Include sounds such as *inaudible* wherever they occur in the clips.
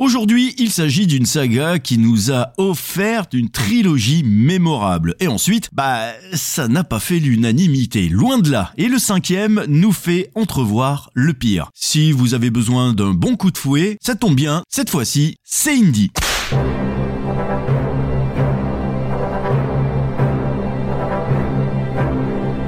Aujourd'hui, il s'agit d'une saga qui nous a offert une trilogie mémorable. Et ensuite, bah, ça n'a pas fait l'unanimité, loin de là. Et le cinquième nous fait entrevoir le pire. Si vous avez besoin d'un bon coup de fouet, ça tombe bien, cette fois-ci, c'est Indy.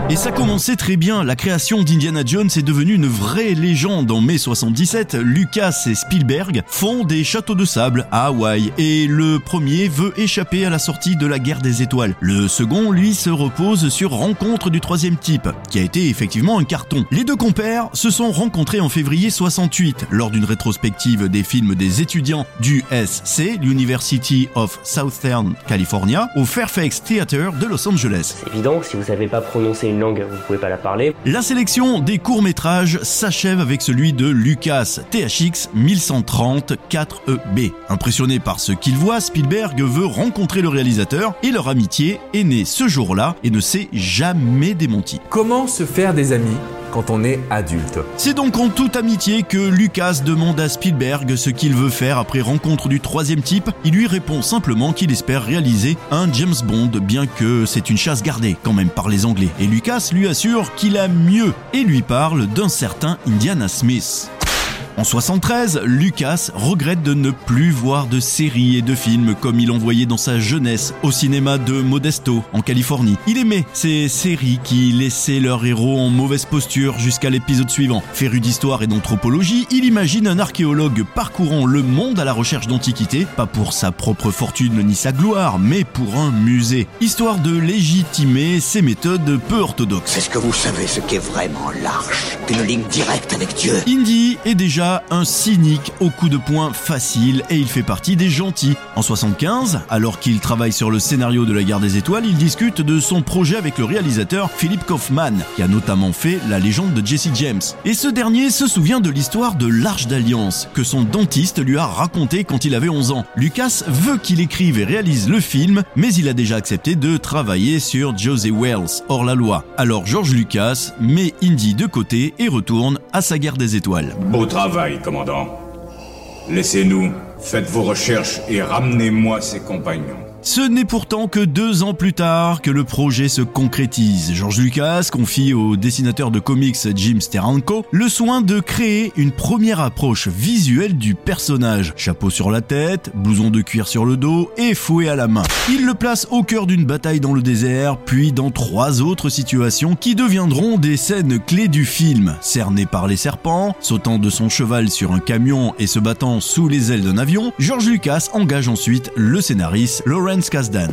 Et ça commençait très bien, la création d'Indiana Jones est devenue une vraie légende. En mai 77, Lucas et Spielberg font des châteaux de sable à Hawaï et le premier veut échapper à la sortie de la guerre des étoiles. Le second, lui, se repose sur Rencontre du troisième type, qui a été effectivement un carton. Les deux compères se sont rencontrés en février 68 lors d'une rétrospective des films des étudiants du SC, l'University of Southern California, au Fairfax Theater de Los Angeles. Évident, si vous savez pas prononcer une langue, vous pouvez pas la parler. La sélection des courts-métrages s'achève avec celui de Lucas THX 1130 4EB. Impressionné par ce qu'il voit, Spielberg veut rencontrer le réalisateur et leur amitié est née ce jour-là et ne s'est jamais démentie. Comment se faire des amis? Quand on est adulte C'est donc en toute amitié que Lucas demande à Spielberg ce qu'il veut faire après rencontre du troisième type. Il lui répond simplement qu'il espère réaliser un James Bond, bien que c'est une chasse gardée quand même par les Anglais. Et Lucas lui assure qu'il a mieux et lui parle d'un certain Indiana Smith. En 73, Lucas regrette de ne plus voir de séries et de films comme il en voyait dans sa jeunesse au cinéma de Modesto, en Californie. Il aimait ces séries qui laissaient leurs héros en mauvaise posture jusqu'à l'épisode suivant. Féru d'histoire et d'anthropologie, il imagine un archéologue parcourant le monde à la recherche d'antiquités, pas pour sa propre fortune ni sa gloire, mais pour un musée. Histoire de légitimer ses méthodes peu orthodoxes. Est-ce que vous savez ce qu'est vraiment l'arche Une ligne directe avec Dieu. Indy est déjà un cynique au coup de poing facile et il fait partie des gentils. En 75, alors qu'il travaille sur le scénario de la guerre des étoiles, il discute de son projet avec le réalisateur Philip Kaufman, qui a notamment fait la légende de Jesse James. Et ce dernier se souvient de l'histoire de l'Arche d'Alliance, que son dentiste lui a raconté quand il avait 11 ans. Lucas veut qu'il écrive et réalise le film, mais il a déjà accepté de travailler sur Josie Wells, hors la loi. Alors George Lucas met Indy de côté et retourne à sa guerre des étoiles. Commandant. Laissez-nous, faites vos recherches et ramenez-moi ses compagnons. Ce n'est pourtant que deux ans plus tard que le projet se concrétise. George Lucas confie au dessinateur de comics Jim Steranko le soin de créer une première approche visuelle du personnage. Chapeau sur la tête, blouson de cuir sur le dos et fouet à la main. Il le place au cœur d'une bataille dans le désert, puis dans trois autres situations qui deviendront des scènes clés du film. Cerné par les serpents, sautant de son cheval sur un camion et se battant sous les ailes d'un avion, George Lucas engage ensuite le scénariste Lawrence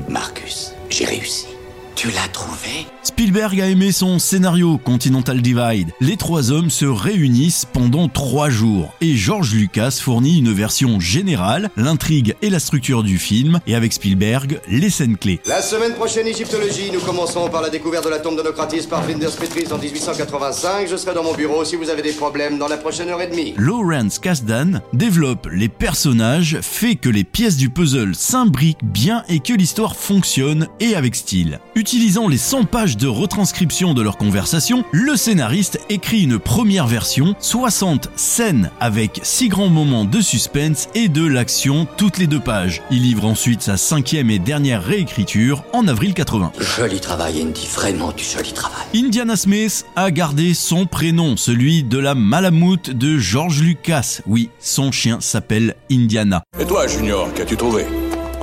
Marcus, j'ai réussi. Tu l'as trouvé? Spielberg a aimé son scénario Continental Divide. Les trois hommes se réunissent pendant trois jours et George Lucas fournit une version générale, l'intrigue et la structure du film et avec Spielberg, les scènes clés. La semaine prochaine, égyptologie, nous commencerons par la découverte de la tombe de Nocratis par Flinders Petrie en 1885. Je serai dans mon bureau si vous avez des problèmes dans la prochaine heure et demie. Lawrence Kasdan développe les personnages, fait que les pièces du puzzle s'imbriquent bien et que l'histoire fonctionne et avec style. Utilisant les 100 pages de retranscription de leur conversation, le scénariste écrit une première version, 60 scènes avec 6 grands moments de suspense et de l'action toutes les deux pages. Il livre ensuite sa cinquième et dernière réécriture en avril 80. Joli travail, Indy, vraiment du joli travail. Indiana Smith a gardé son prénom, celui de la Malamute de George Lucas. Oui, son chien s'appelle Indiana. Et toi, Junior, qu'as-tu trouvé?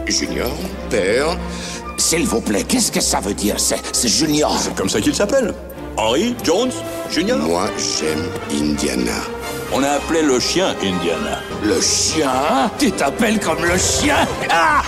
Junior, père, S'il vous plaît, qu'est-ce que ça veut dire C'est Junior? C'est comme ça qu'il s'appelle. Henry Jones Junior? Moi j'aime Indiana. On a appelé le chien Indiana. Le chien? Tu t'appelles comme le chien? Ah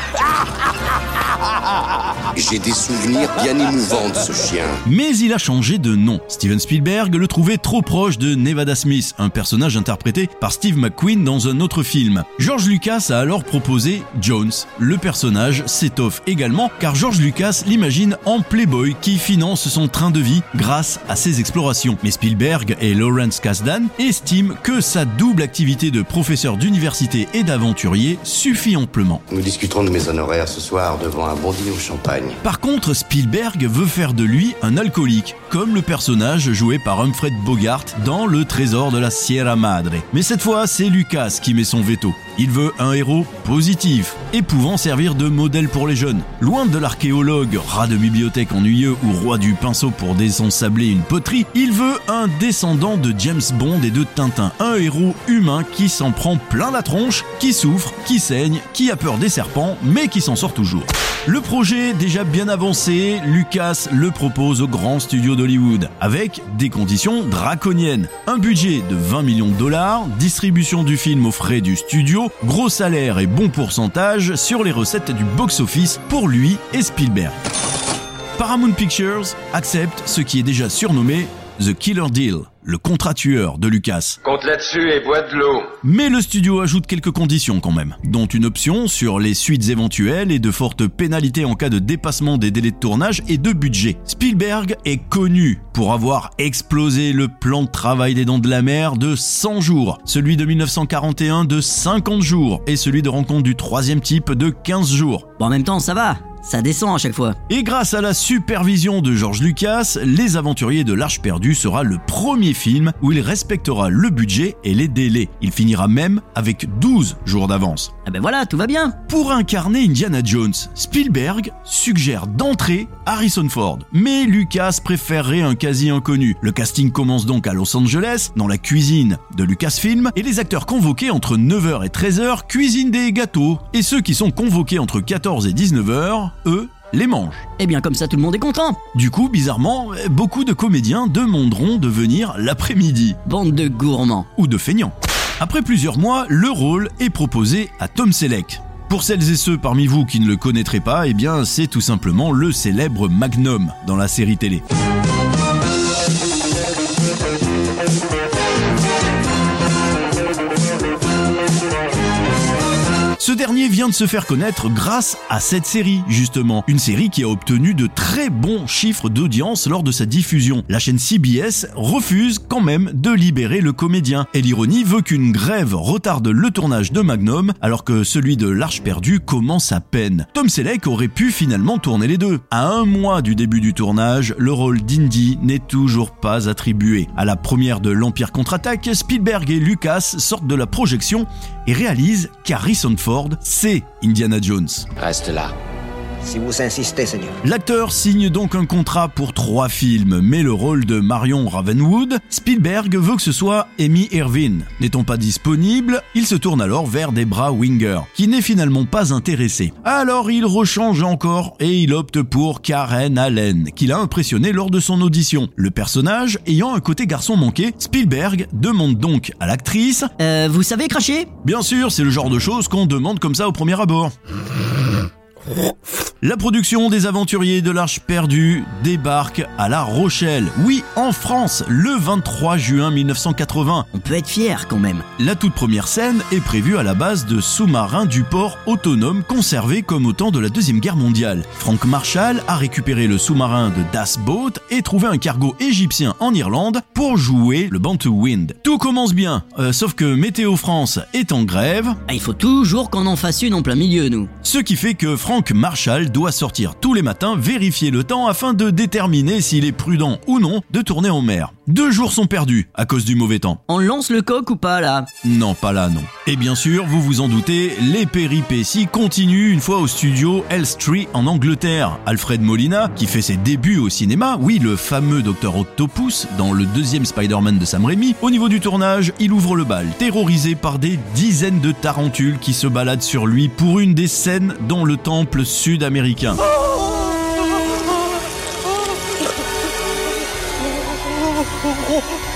*laughs* J'ai des souvenirs bien émouvants de ce chien. Mais il a changé de nom. Steven Spielberg le trouvait trop proche de Nevada Smith, un personnage interprété par Steve McQueen dans un autre film. George Lucas a alors proposé Jones. Le personnage s'étoffe également car George Lucas l'imagine en playboy qui finance son train de vie grâce à ses explorations. Mais Spielberg et Lawrence Kasdan estiment que sa double activité de professeur d'université et d'aventurier suffit amplement. Nous discuterons de mes honoraires ce soir devant un bon dîner au champagne. Par contre, Spielberg veut faire de lui un alcoolique, comme le personnage joué par Humphrey Bogart dans Le Trésor de la Sierra Madre. Mais cette fois, c'est Lucas qui met son veto. Il veut un héros positif et pouvant servir de modèle pour les jeunes. Loin de l'archéologue, rat de bibliothèque ennuyeux ou roi du pinceau pour désensabler une poterie, il veut un descendant de James Bond et de Tintin. Un héros humain qui s'en prend plein la tronche, qui souffre, qui saigne, qui a peur des serpents, mais qui s'en sort toujours. Le projet déjà bien avancé, Lucas le propose au grand studio d'Hollywood, avec des conditions draconiennes. Un budget de 20 millions de dollars, distribution du film aux frais du studio, gros salaire et bon pourcentage sur les recettes du box-office pour lui et Spielberg. Paramount Pictures accepte ce qui est déjà surnommé The Killer Deal, le contrat tueur de Lucas. Compte là-dessus et bois de l'eau. Mais le studio ajoute quelques conditions quand même, dont une option sur les suites éventuelles et de fortes pénalités en cas de dépassement des délais de tournage et de budget. Spielberg est connu pour avoir explosé le plan de travail des Dents de la Mer de 100 jours, celui de 1941 de 50 jours et celui de rencontre du troisième type de 15 jours. Bon, en même temps, ça va. Ça descend à chaque fois. Et grâce à la supervision de George Lucas, Les Aventuriers de l'Arche perdue sera le premier film où il respectera le budget et les délais. Il finira même avec 12 jours d'avance. Ah ben voilà, tout va bien. Pour incarner Indiana Jones, Spielberg suggère d'entrer Harrison Ford. Mais Lucas préférerait un quasi inconnu. Le casting commence donc à Los Angeles, dans la cuisine de Lucasfilm, et les acteurs convoqués entre 9h et 13h cuisinent des gâteaux. Et ceux qui sont convoqués entre 14 et 19h, eux, les mangent. Eh bien, comme ça, tout le monde est content. Du coup, bizarrement, beaucoup de comédiens demanderont de venir l'après-midi. Bande de gourmands. Ou de feignants. Après plusieurs mois, le rôle est proposé à Tom Selleck. Pour celles et ceux parmi vous qui ne le connaîtraient pas, eh bien, c'est tout simplement le célèbre Magnum dans la série télé. Ce dernier vient de se faire connaître grâce à cette série, justement. Une série qui a obtenu de très bons chiffres d'audience lors de sa diffusion. La chaîne CBS refuse quand même de libérer le comédien. Et l'ironie veut qu'une grève retarde le tournage de Magnum alors que celui de L'Arche perdue commence à peine. Tom Selleck aurait pu finalement tourner les deux. À un mois du début du tournage, le rôle d'Indy n'est toujours pas attribué. À la première de l'Empire contre-attaque, Spielberg et Lucas sortent de la projection et réalisent qu'Harrison Ford c'est Indiana Jones. Reste là. Si vous insistez, Seigneur. L'acteur signe donc un contrat pour trois films, mais le rôle de Marion Ravenwood, Spielberg veut que ce soit Amy Irvine. N'étant pas disponible, il se tourne alors vers Debra Winger, qui n'est finalement pas intéressée. Alors il rechange encore et il opte pour Karen Allen, qu'il a impressionné lors de son audition. Le personnage ayant un côté garçon manqué, Spielberg demande donc à l'actrice Euh, vous savez cracher? Bien sûr, c'est le genre de choses qu'on demande comme ça au premier abord. La production des aventuriers de l'Arche perdue débarque à La Rochelle. Oui, en France, le 23 juin 1980. On peut être fier quand même. La toute première scène est prévue à la base de sous-marins du port autonome conservé comme au temps de la Deuxième Guerre mondiale. Frank Marshall a récupéré le sous-marin de Das Boat et trouvé un cargo égyptien en Irlande pour jouer le Bantu Wind. Tout commence bien, euh, sauf que Météo France est en grève, Ah, il faut toujours qu'on en fasse une en plein milieu, nous. ce qui fait que Frank Marshall doit sortir tous les matins vérifier le temps afin de déterminer s'il est prudent ou non de tourner en mer. Deux jours sont perdus à cause du mauvais temps. On lance le coq ou pas, là? Non, pas là, non. Et bien sûr, vous vous en doutez, les péripéties continuent une fois au studio Elstree en Angleterre. Alfred Molina, qui fait ses débuts au cinéma, oui, le fameux Dr Octopus dans le deuxième Spider-Man de Sam Raimi, au niveau du tournage, il ouvre le bal, terrorisé par des dizaines de tarentules qui se baladent sur lui pour une des scènes dans le sud-américain.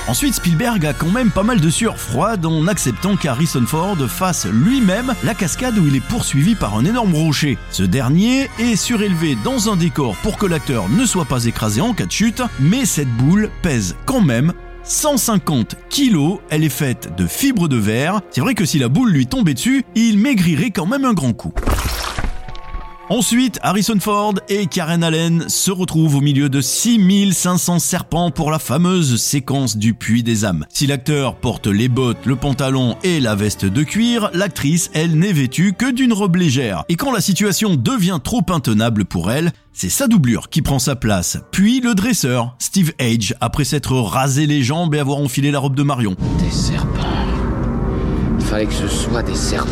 Ensuite, Spielberg a quand même pas mal de sueur froide en acceptant qu'Harrison Ford fasse lui-même la cascade où il est poursuivi par un énorme rocher. Ce dernier est surélevé dans un décor pour que l'acteur ne soit pas écrasé en cas de chute, mais cette boule pèse quand même 150 kilos, elle est faite de fibres de verre. C'est vrai que si la boule lui tombait dessus, il maigrirait quand même un grand coup. Ensuite, Harrison Ford et Karen Allen se retrouvent au milieu de 6500 serpents pour la fameuse séquence du puits des âmes. Si l'acteur porte les bottes, le pantalon et la veste de cuir, l'actrice, elle, n'est vêtue que d'une robe légère. Et quand la situation devient trop intenable pour elle, c'est sa doublure qui prend sa place. Puis le dresseur, Steve Age, après s'être rasé les jambes et avoir enfilé la robe de Marion. Des serpents. Fallait que ce soit des serpents.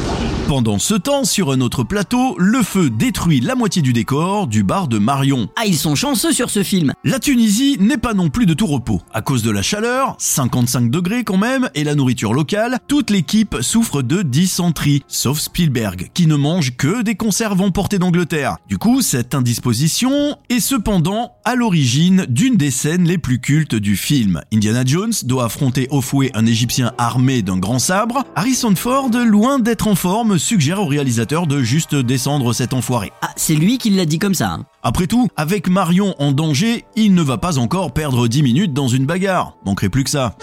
Pendant ce temps, sur un autre plateau, le feu détruit la moitié du décor du bar de Marion. Ah, ils sont chanceux sur ce film. La Tunisie n'est pas non plus de tout repos. À cause de la chaleur, 55 degrés quand même, et la nourriture locale, toute l'équipe souffre de dysenterie, sauf Spielberg, qui ne mange que des conserves emportées d'Angleterre. Du coup, cette indisposition est cependant à l'origine d'une des scènes les plus cultes du film. Indiana Jones doit affronter au fouet un Égyptien armé d'un grand sabre. Harrison Ford, loin d'être en forme, suggère au réalisateur de juste descendre cet enfoiré. Ah, c'est lui qui l'a dit comme ça. hein. Après tout, avec Marion en danger, il ne va pas encore perdre 10 minutes dans une bagarre. Manquerait plus que ça.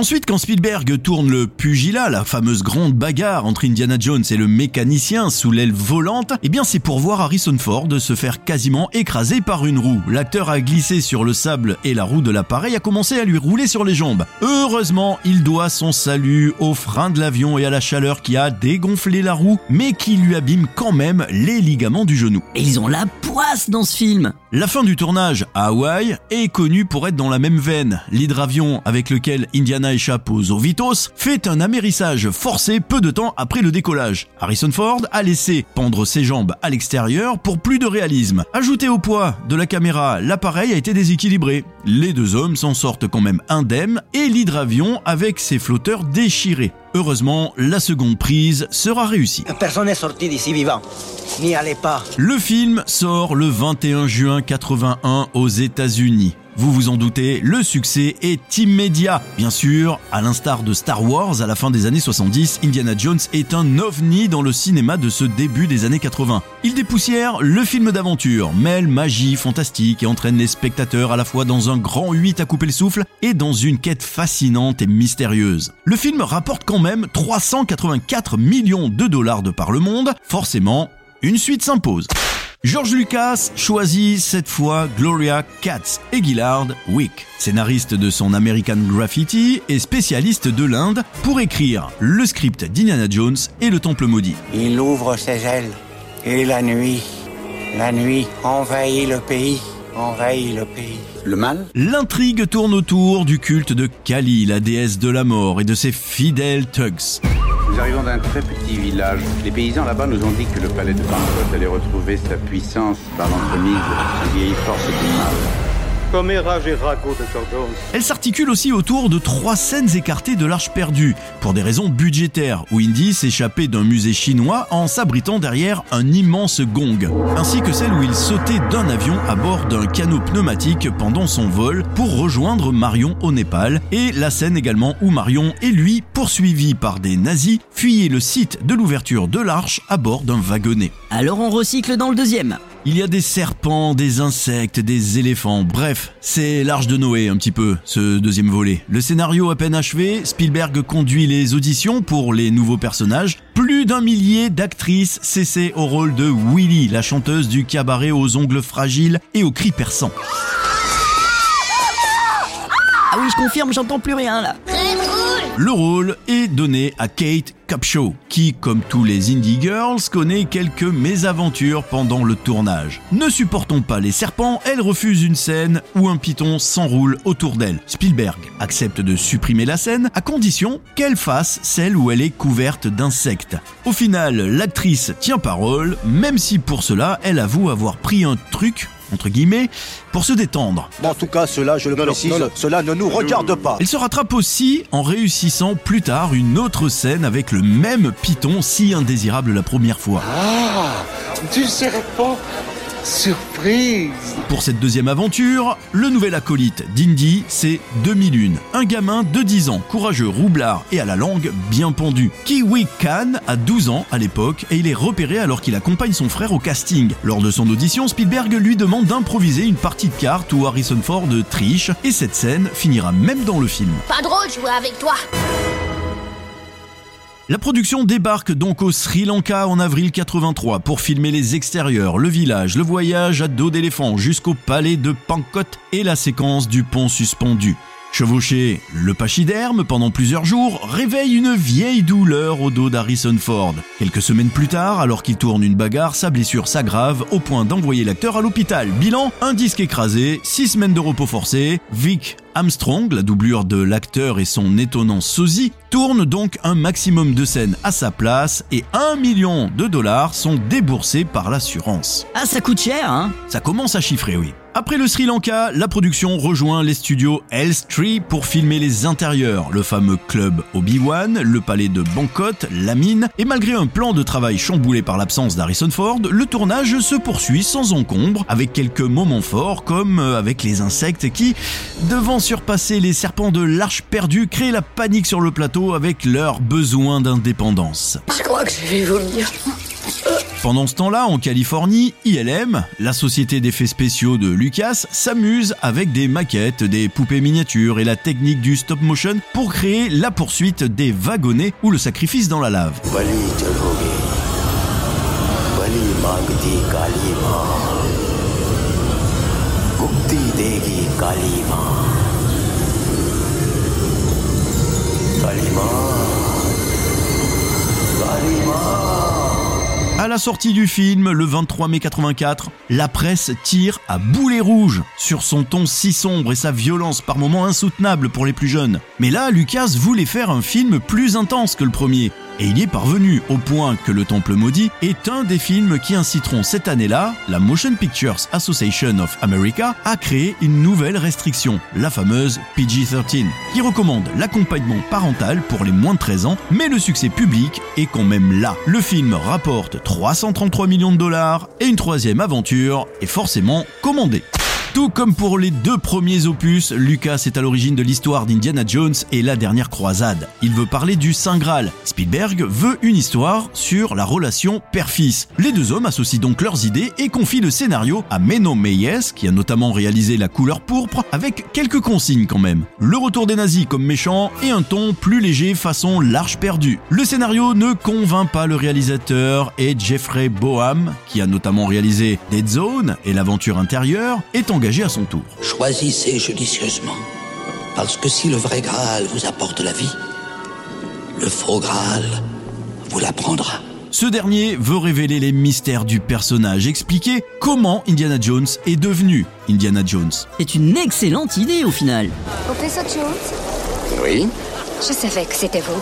Ensuite, quand Spielberg tourne le pugilat, la fameuse grande bagarre entre Indiana Jones et le mécanicien sous l'aile volante, eh bien c'est pour voir Harrison Ford se faire quasiment écraser par une roue. L'acteur a glissé sur le sable et la roue de l'appareil a commencé à lui rouler sur les jambes. Heureusement, il doit son salut au frein de l'avion et à la chaleur qui a dégonflé la roue, mais qui lui abîme quand même les ligaments du genou. Et ils ont la poisse dans ce film. La fin du tournage à Hawaï est connue pour être dans la même veine. L'hydravion avec lequel Indiana échappe aux Orvitos fait un amérissage forcé peu de temps après le décollage. Harrison Ford a laissé pendre ses jambes à l'extérieur pour plus de réalisme. Ajouté au poids de la caméra, l'appareil a été déséquilibré. Les deux hommes s'en sortent quand même indemnes et l'hydravion avec ses flotteurs déchirés. Heureusement, la seconde prise sera réussie. Personne n'est sorti d'ici vivant. N'y allez pas. Le film sort le 21 juin 81 aux États-Unis. Vous vous en doutez, le succès est immédiat. Bien sûr, à l'instar de Star Wars à la fin des années 70, Indiana Jones est un ovni dans le cinéma de ce début des années 80. Il dépoussière le film d'aventure, mêle magie fantastique et entraîne les spectateurs à la fois dans un grand 8 à couper le souffle et dans une quête fascinante et mystérieuse. Le film rapporte quand même 384 millions de dollars de par le monde, forcément, une suite s'impose. George Lucas choisit cette fois Gloria Katz et Gillard Wick, scénariste de son American Graffiti et spécialiste de l'Inde, pour écrire le script d'Indiana Jones et le Temple maudit. Il ouvre ses ailes et la nuit, la nuit envahit le pays, envahit le pays. Le mal L'intrigue tourne autour du culte de Kali, la déesse de la mort, et de ses fidèles thugs. Nous arrivons d'un très petit village. Les paysans là-bas nous ont dit que le palais de Bangkok allait retrouver sa puissance par l'entremise des vieilles forces du mal. Et de. Elle s'articule aussi autour de trois scènes écartées de l'Arche perdue, pour des raisons budgétaires, où Indy s'échappait d'un musée chinois en s'abritant derrière un immense gong, ainsi que celle où il sautait d'un avion à bord d'un canot pneumatique pendant son vol pour rejoindre Marion au Népal, et la scène également où Marion et lui, poursuivis par des nazis, fuyaient le site de l'ouverture de l'Arche à bord d'un wagonnet. Alors on recycle dans le deuxième. Il y a des serpents, des insectes, des éléphants, bref, c'est l'arche de Noé un petit peu, ce deuxième volet. Le scénario à peine achevé, Spielberg conduit les auditions pour les nouveaux personnages. Plus d'un millier d'actrices cessaient au rôle de Willy, la chanteuse du cabaret aux ongles fragiles et aux cris perçants. Ah oui, je confirme, j'entends plus rien là. Le rôle est donné à Kate Capshaw, qui, comme tous les Indie Girls, connaît quelques mésaventures pendant le tournage. Ne supportant pas les serpents, elle refuse une scène où un python s'enroule autour d'elle. Spielberg accepte de supprimer la scène à condition qu'elle fasse celle où elle est couverte d'insectes. Au final, l'actrice tient parole, même si pour cela, elle avoue avoir pris un truc entre guillemets, pour se détendre. En tout cas, cela, je le précise, cela ne nous regarde pas. Elle se rattrape aussi en réussissant plus tard une autre scène avec le même python si indésirable la première fois. Ah, tu serais pas Surprise Pour cette deuxième aventure, le nouvel acolyte d'Indy, c'est 2001. Un gamin de 10 ans, courageux, roublard et à la langue bien pendue. Kiwi Khan a 12 ans à l'époque et il est repéré alors qu'il accompagne son frère au casting. Lors de son audition, Spielberg lui demande d'improviser une partie de cartes où Harrison Ford triche et cette scène finira même dans le film. Pas drôle de jouer avec toi la production débarque donc au Sri Lanka en avril 83 pour filmer les extérieurs, le village, le voyage à dos d'éléphant jusqu'au palais de Pankot et la séquence du pont suspendu. Chevaucher le pachyderme pendant plusieurs jours réveille une vieille douleur au dos d'Harrison Ford. Quelques semaines plus tard, alors qu'il tourne une bagarre, sa blessure s'aggrave au point d'envoyer l'acteur à l'hôpital. Bilan, un disque écrasé, six semaines de repos forcé. Vic Armstrong, la doublure de l'acteur et son étonnant sosie, tourne donc un maximum de scènes à sa place et un million de dollars sont déboursés par l'assurance. Ah, ça coûte cher, hein? Ça commence à chiffrer, oui. Après le Sri Lanka, la production rejoint les studios Elstree pour filmer les intérieurs, le fameux club Obi-Wan, le palais de Bangkok, la mine, et malgré un plan de travail chamboulé par l'absence d'Harrison Ford, le tournage se poursuit sans encombre, avec quelques moments forts comme euh, avec les insectes qui, devant surpasser les serpents de l'arche perdue, créent la panique sur le plateau avec leur besoin d'indépendance. Je crois que je vais vomir. Pendant ce temps-là, en Californie, ILM, la société d'effets spéciaux de Lucas, s'amuse avec des maquettes, des poupées miniatures et la technique du stop motion pour créer la poursuite des wagonnets ou le sacrifice dans la lave. À la sortie du film, le 23 mai 84, la presse tire à boulet rouge sur son ton si sombre et sa violence par moments insoutenable pour les plus jeunes. Mais là, Lucas voulait faire un film plus intense que le premier, et il est parvenu au point que Le Temple Maudit est un des films qui inciteront cette année-là la Motion Pictures Association of America à créer une nouvelle restriction, la fameuse PG-13, qui recommande l'accompagnement parental pour les moins de 13 ans, mais le succès public est quand même là. Le film rapporte 333 millions de dollars et une troisième aventure est forcément commandée. Tout comme pour les deux premiers opus, Lucas est à l'origine de l'histoire d'Indiana Jones et la dernière croisade. Il veut parler du Saint Graal. Spielberg veut une histoire sur la relation père-fils. Les deux hommes associent donc leurs idées et confient le scénario à Menno Meyes, qui a notamment réalisé La couleur pourpre, avec quelques consignes quand même. Le retour des nazis comme méchants et un ton plus léger façon l'arche perdue. Le scénario ne convainc pas le réalisateur et Jeffrey Boham, qui a notamment réalisé Dead Zone et l'aventure intérieure, est en engagé à son tour. Choisissez judicieusement, parce que si le vrai Graal vous apporte la vie, le faux Graal vous la prendra. Ce dernier veut révéler les mystères du personnage, expliquer comment Indiana Jones est devenu Indiana Jones. C'est une excellente idée au final. Professeur Jones? Oui Je savais que c'était vous.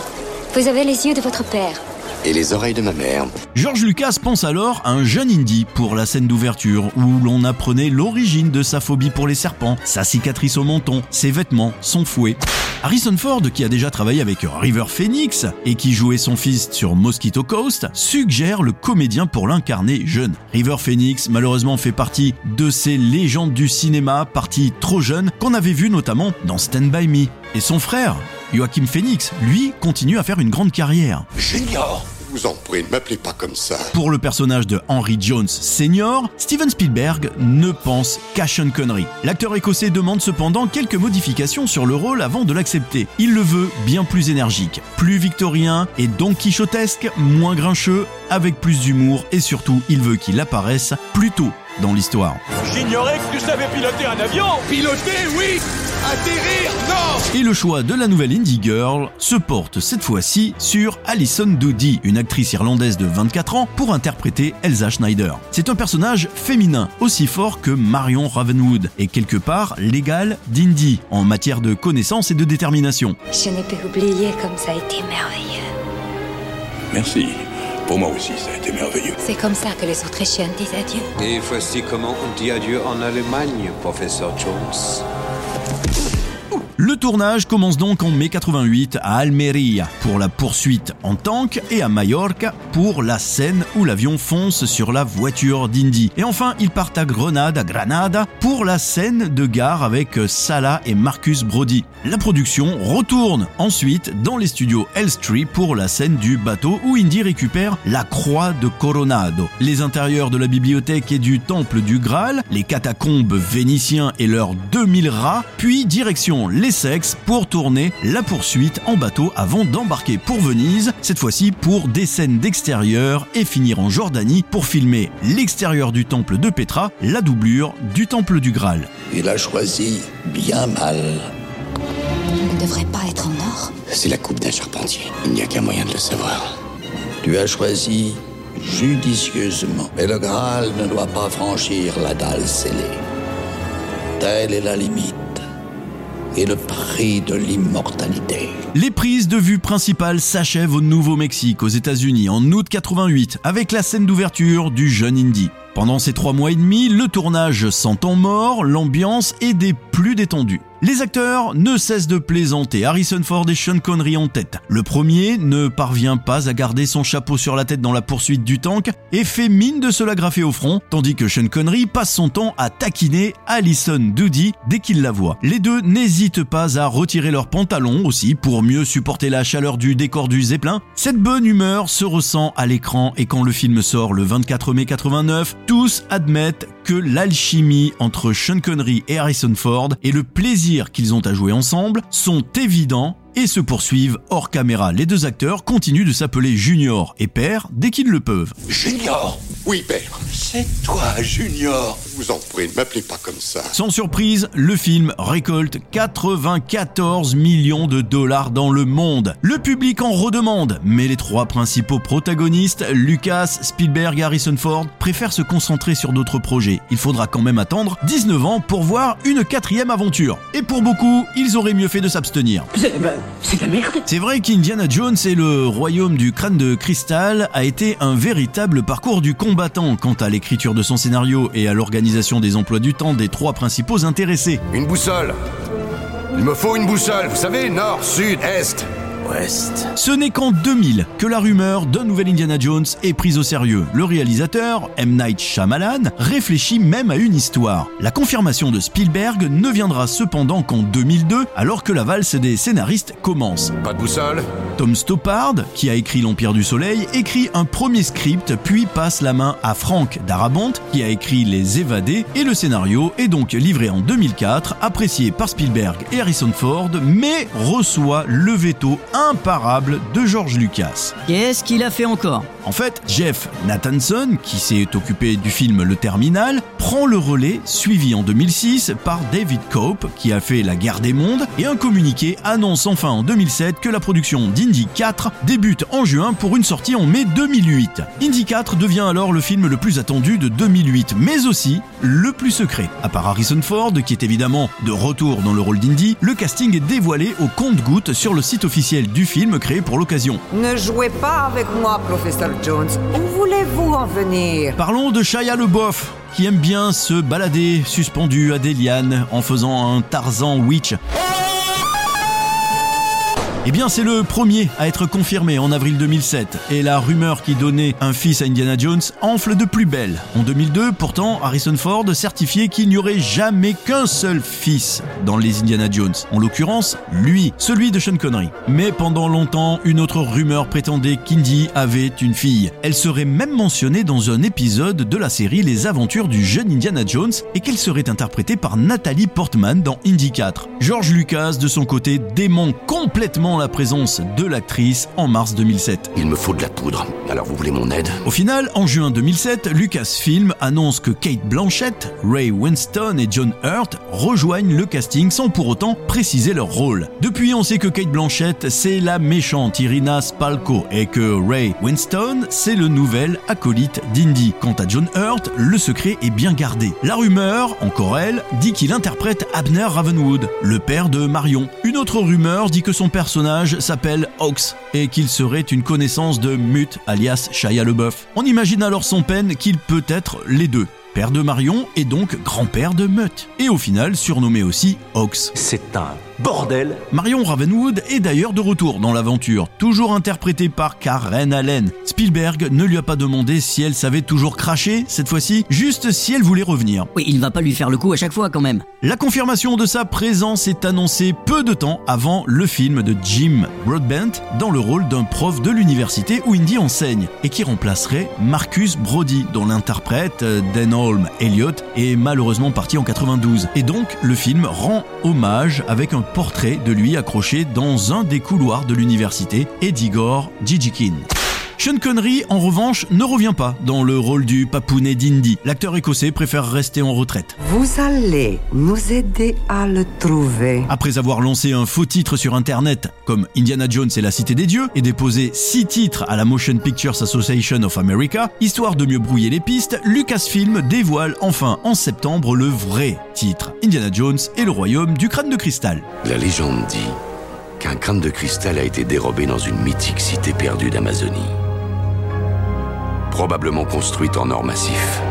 Vous avez les yeux de votre père et les oreilles de ma mère. George Lucas pense alors à un jeune indie pour la scène d'ouverture où l'on apprenait l'origine de sa phobie pour les serpents, sa cicatrice au menton, ses vêtements, son fouet. Harrison Ford, qui a déjà travaillé avec River Phoenix et qui jouait son fils sur Mosquito Coast, suggère le comédien pour l'incarner jeune. River Phoenix, malheureusement, fait partie de ces légendes du cinéma, partie trop jeune, qu'on avait vu notamment dans Stand By Me. Et son frère, Joachim Phoenix, lui, continue à faire une grande carrière. Junior vous en prie, ne m'appelez pas comme ça. Pour le personnage de Henry Jones Senior, Steven Spielberg ne pense qu'à Sean Connery. L'acteur écossais demande cependant quelques modifications sur le rôle avant de l'accepter. Il le veut bien plus énergique, plus victorien et don quichotesque, moins grincheux, avec plus d'humour et surtout, il veut qu'il apparaisse plus tôt dans l'histoire. J'ignorais que tu savais piloter un avion Piloter, oui Atterrir, non Et le choix de la nouvelle Indie Girl se porte cette fois-ci sur Alison Doody, une actrice irlandaise de 24 ans, pour interpréter Elsa Schneider. C'est un personnage féminin, aussi fort que Marion Ravenwood, et quelque part l'égal d'Indy, en matière de connaissance et de détermination. Je n'ai pas oublié comme ça a été merveilleux. Merci Pour moi aussi, ça a été merveilleux. C'est comme ça que les Autrichiennes disent adieu. Et voici comment on dit adieu en Allemagne, professeur Jones. Ooh. Ooh. Le tournage commence donc en mai 88 à Almeria pour la poursuite en tank et à Majorca pour la scène où l'avion fonce sur la voiture d'Indy. Et enfin, ils partent à Grenade, à Granada pour la scène de gare avec Salah et Marcus Brody. La production retourne ensuite dans les studios Elstree pour la scène du bateau où Indy récupère la croix de Coronado. Les intérieurs de la bibliothèque et du temple du Graal, les catacombes vénitiens et leurs 2000 rats, puis direction Pour tourner la poursuite en bateau avant d'embarquer pour Venise, cette fois-ci pour des scènes d'extérieur et finir en Jordanie pour filmer l'extérieur du temple de Petra, la doublure du temple du Graal. Il a choisi bien mal. Il ne devrait pas être en or. C'est la coupe d'un charpentier. Il n'y a qu'un moyen de le savoir. Tu as choisi judicieusement. Mais le Graal ne doit pas franchir la dalle scellée. Telle est la limite et le prix de l'immortalité. Les prises de vue principales s'achèvent au Nouveau-Mexique, aux États-Unis, en août 88, avec la scène d'ouverture du jeune Indy. Pendant ces trois mois et demi, le tournage s'entend mort, l'ambiance est des plus détendues. Les acteurs ne cessent de plaisanter, Harrison Ford et Sean Connery en tête. Le premier ne parvient pas à garder son chapeau sur la tête dans la poursuite du tank et fait mine de se la graffer au front, tandis que Sean Connery passe son temps à taquiner Alison Doody dès qu'il la voit. Les deux n'hésitent pas à retirer leurs pantalons aussi pour mieux supporter la chaleur du décor du Zeppelin. Cette bonne humeur se ressent à l'écran et quand le film sort le 24 mai 89, tous admettent que l'alchimie entre Sean Connery et Harrison Ford et le plaisir qu'ils ont à jouer ensemble sont évidents et se poursuivent hors caméra. Les deux acteurs continuent de s'appeler Junior et Père dès qu'ils le peuvent. Junior Oui, Père. C'est toi, Junior. Vous en prie, ne m'appelez pas comme ça. Sans surprise, le film récolte 94 millions de dollars dans le monde. Le public en redemande, mais les trois principaux protagonistes, Lucas, Spielberg et Harrison Ford, préfèrent se concentrer sur d'autres projets. Il faudra quand même attendre 19 ans pour voir une quatrième aventure. Et pour beaucoup, ils auraient mieux fait de s'abstenir. C'est la merde. C'est vrai qu'Indiana Jones et le royaume du crâne de cristal a été un véritable parcours du combattant quant à l'écriture de son scénario et à l'organisation des emplois du temps des trois principaux intéressés. Une boussole. Il me faut une boussole, vous savez, nord, sud, est. Ce n'est qu'en 2000 que la rumeur d'un nouvel Indiana Jones est prise au sérieux. Le réalisateur, M. Night Shyamalan, réfléchit même à une histoire. La confirmation de Spielberg ne viendra cependant qu'en 2002, alors que la valse des scénaristes commence. Pas de boussole Tom Stoppard, qui a écrit L'Empire du Soleil, écrit un premier script, puis passe la main à Frank Darabont, qui a écrit Les Évadés, et le scénario est donc livré en 2004, apprécié par Spielberg et Harrison Ford, mais reçoit le veto imparable de George Lucas. Qu'est-ce qu'il a fait encore? En fait, Jeff Nathanson, qui s'est occupé du film Le Terminal, prend le relais, suivi en 2006 par David Cope, qui a fait La Guerre des Mondes, et un communiqué annonce enfin en 2007 que la production d'Indy 4 débute en juin pour une sortie en mai 2008. Indy 4 devient alors le film le plus attendu de 2008, mais aussi le plus secret. À part Harrison Ford, qui est évidemment de retour dans le rôle d'Indy, le casting est dévoilé au compte-gouttes sur le site officiel du film créé pour l'occasion. Ne jouez pas avec moi, professeur Jones. Où voulez-vous en venir? Parlons de Shia LeBoff, qui aime bien se balader suspendu à des lianes en faisant un Tarzan Witch. Eh bien, c'est le premier à être confirmé en avril 2007, et la rumeur qui donnait un fils à Indiana Jones enfle de plus belle. En 2002, pourtant, Harrison Ford certifiait qu'il n'y aurait jamais qu'un seul fils dans les Indiana Jones, en l'occurrence, lui, celui de Sean Connery. Mais pendant longtemps, une autre rumeur prétendait qu'Indy avait une fille. Elle serait même mentionnée dans un épisode de la série Les Aventures du jeune Indiana Jones, et qu'elle serait interprétée par Nathalie Portman dans Indy 4. George Lucas, de son côté, dément complètement la présence de l'actrice en mars 2007. Il me faut de la poudre. Alors vous voulez mon aide? Au final, en juin 2007, Lucasfilm annonce que Kate Blanchett, Ray Winston et John Hurt rejoignent le casting sans pour autant préciser leur rôle. Depuis, on sait que Kate Blanchett, c'est la méchante Irina Spalko et que Ray Winston, c'est le nouvel acolyte d'Indy. Quant à John Hurt, le secret est bien gardé. La rumeur, encore elle, dit qu'il interprète Abner Ravenwood, le père de Marion. Une autre rumeur dit que son personnage s'appelle Hawks et qu'il serait une connaissance de Mutt alias Shia LeBeouf. On imagine alors son peine qu'il peut être les deux père de Marion et donc grand-père de Mutt. Et au final surnommé aussi Hawks. C'est un bordel Marion Ravenwood est d'ailleurs de retour dans l'aventure, toujours interprétée par Karen Allen. Spielberg ne lui a pas demandé si elle savait toujours cracher, cette fois-ci, juste si elle voulait revenir. Oui, il va pas lui faire le coup à chaque fois quand même. La confirmation de sa présence est annoncée peu de temps avant le film de Jim Broadbent dans le rôle d'un prof de l'université où Indy enseigne et qui remplacerait Marcus Brody, dont l'interprète euh, Denholm Elliott est malheureusement parti en 92. Et donc le film rend hommage avec un portrait de lui accroché dans un des couloirs de l'université, Edigor Jijikin. Sean Connery, en revanche, ne revient pas dans le rôle du papounet d'Indy. L'acteur écossais préfère rester en retraite. Vous allez nous aider à le trouver. Après avoir lancé un faux titre sur Internet, comme Indiana Jones et la Cité des Dieux, et déposé six titres à la Motion Pictures Association of America, histoire de mieux brouiller les pistes, Lucasfilm dévoile enfin en septembre le vrai titre, Indiana Jones et le royaume du crâne de cristal. La légende dit qu'un crâne de cristal a été dérobé dans une mythique cité perdue d'Amazonie. Probablement construite en or massif.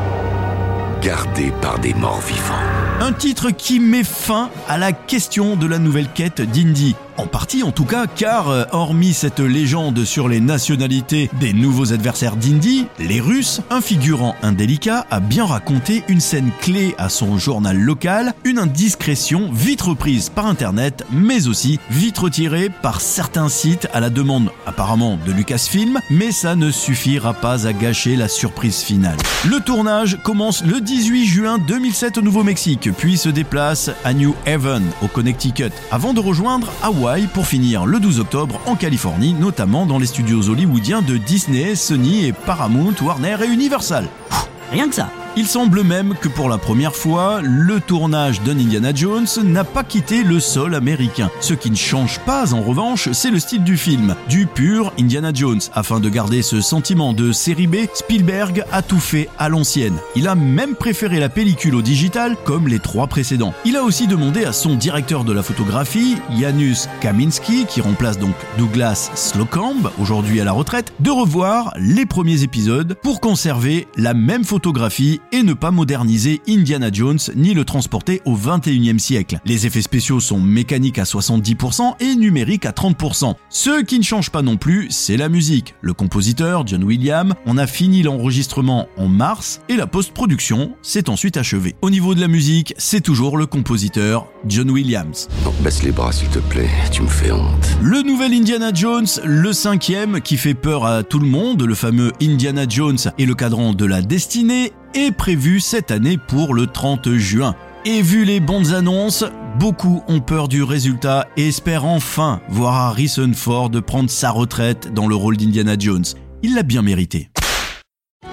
Gardée par des morts vivants. Un titre qui met fin à la question de la nouvelle quête d'Indy. En partie en tout cas, car euh, hormis cette légende sur les nationalités des nouveaux adversaires d'Indy, les Russes, un figurant indélicat a bien raconté une scène clé à son journal local, une indiscrétion vite reprise par internet, mais aussi vite retirée par certains sites à la demande apparemment de Lucasfilm, mais ça ne suffira pas à gâcher la surprise finale. Le tournage commence le 18 juin 2007 au Nouveau-Mexique, puis se déplace à New Haven, au Connecticut, avant de rejoindre Pour finir le 12 octobre en Californie, notamment dans les studios hollywoodiens de Disney, Sony et Paramount, Warner et Universal. Rien que ça. Il semble même que pour la première fois, le tournage d'un Indiana Jones n'a pas quitté le sol américain. Ce qui ne change pas en revanche, c'est le style du film, du pur Indiana Jones. Afin de garder ce sentiment de série B, Spielberg a tout fait à l'ancienne. Il a même préféré la pellicule au digital comme les trois précédents. Il a aussi demandé à son directeur de la photographie, Janusz Kaminski, qui remplace donc Douglas Slocumb, aujourd'hui à la retraite, de revoir les premiers épisodes pour conserver la même photographie et ne pas moderniser Indiana Jones ni le transporter au 21e siècle. Les effets spéciaux sont mécaniques à 70% et numériques à 30%. Ce qui ne change pas non plus, c'est la musique. Le compositeur, John Williams, on a fini l'enregistrement en mars et la post-production s'est ensuite achevée. Au niveau de la musique, c'est toujours le compositeur John Williams. Non, baisse les bras s'il te plaît, tu me fais honte. Le nouvel Indiana Jones, le cinquième, qui fait peur à tout le monde, le fameux Indiana Jones et le cadran de la destinée, est prévu cette année pour le 30 juin. Et vu les bonnes annonces, beaucoup ont peur du résultat et espèrent enfin voir Harrison Ford prendre sa retraite dans le rôle d'Indiana Jones. Il l'a bien mérité.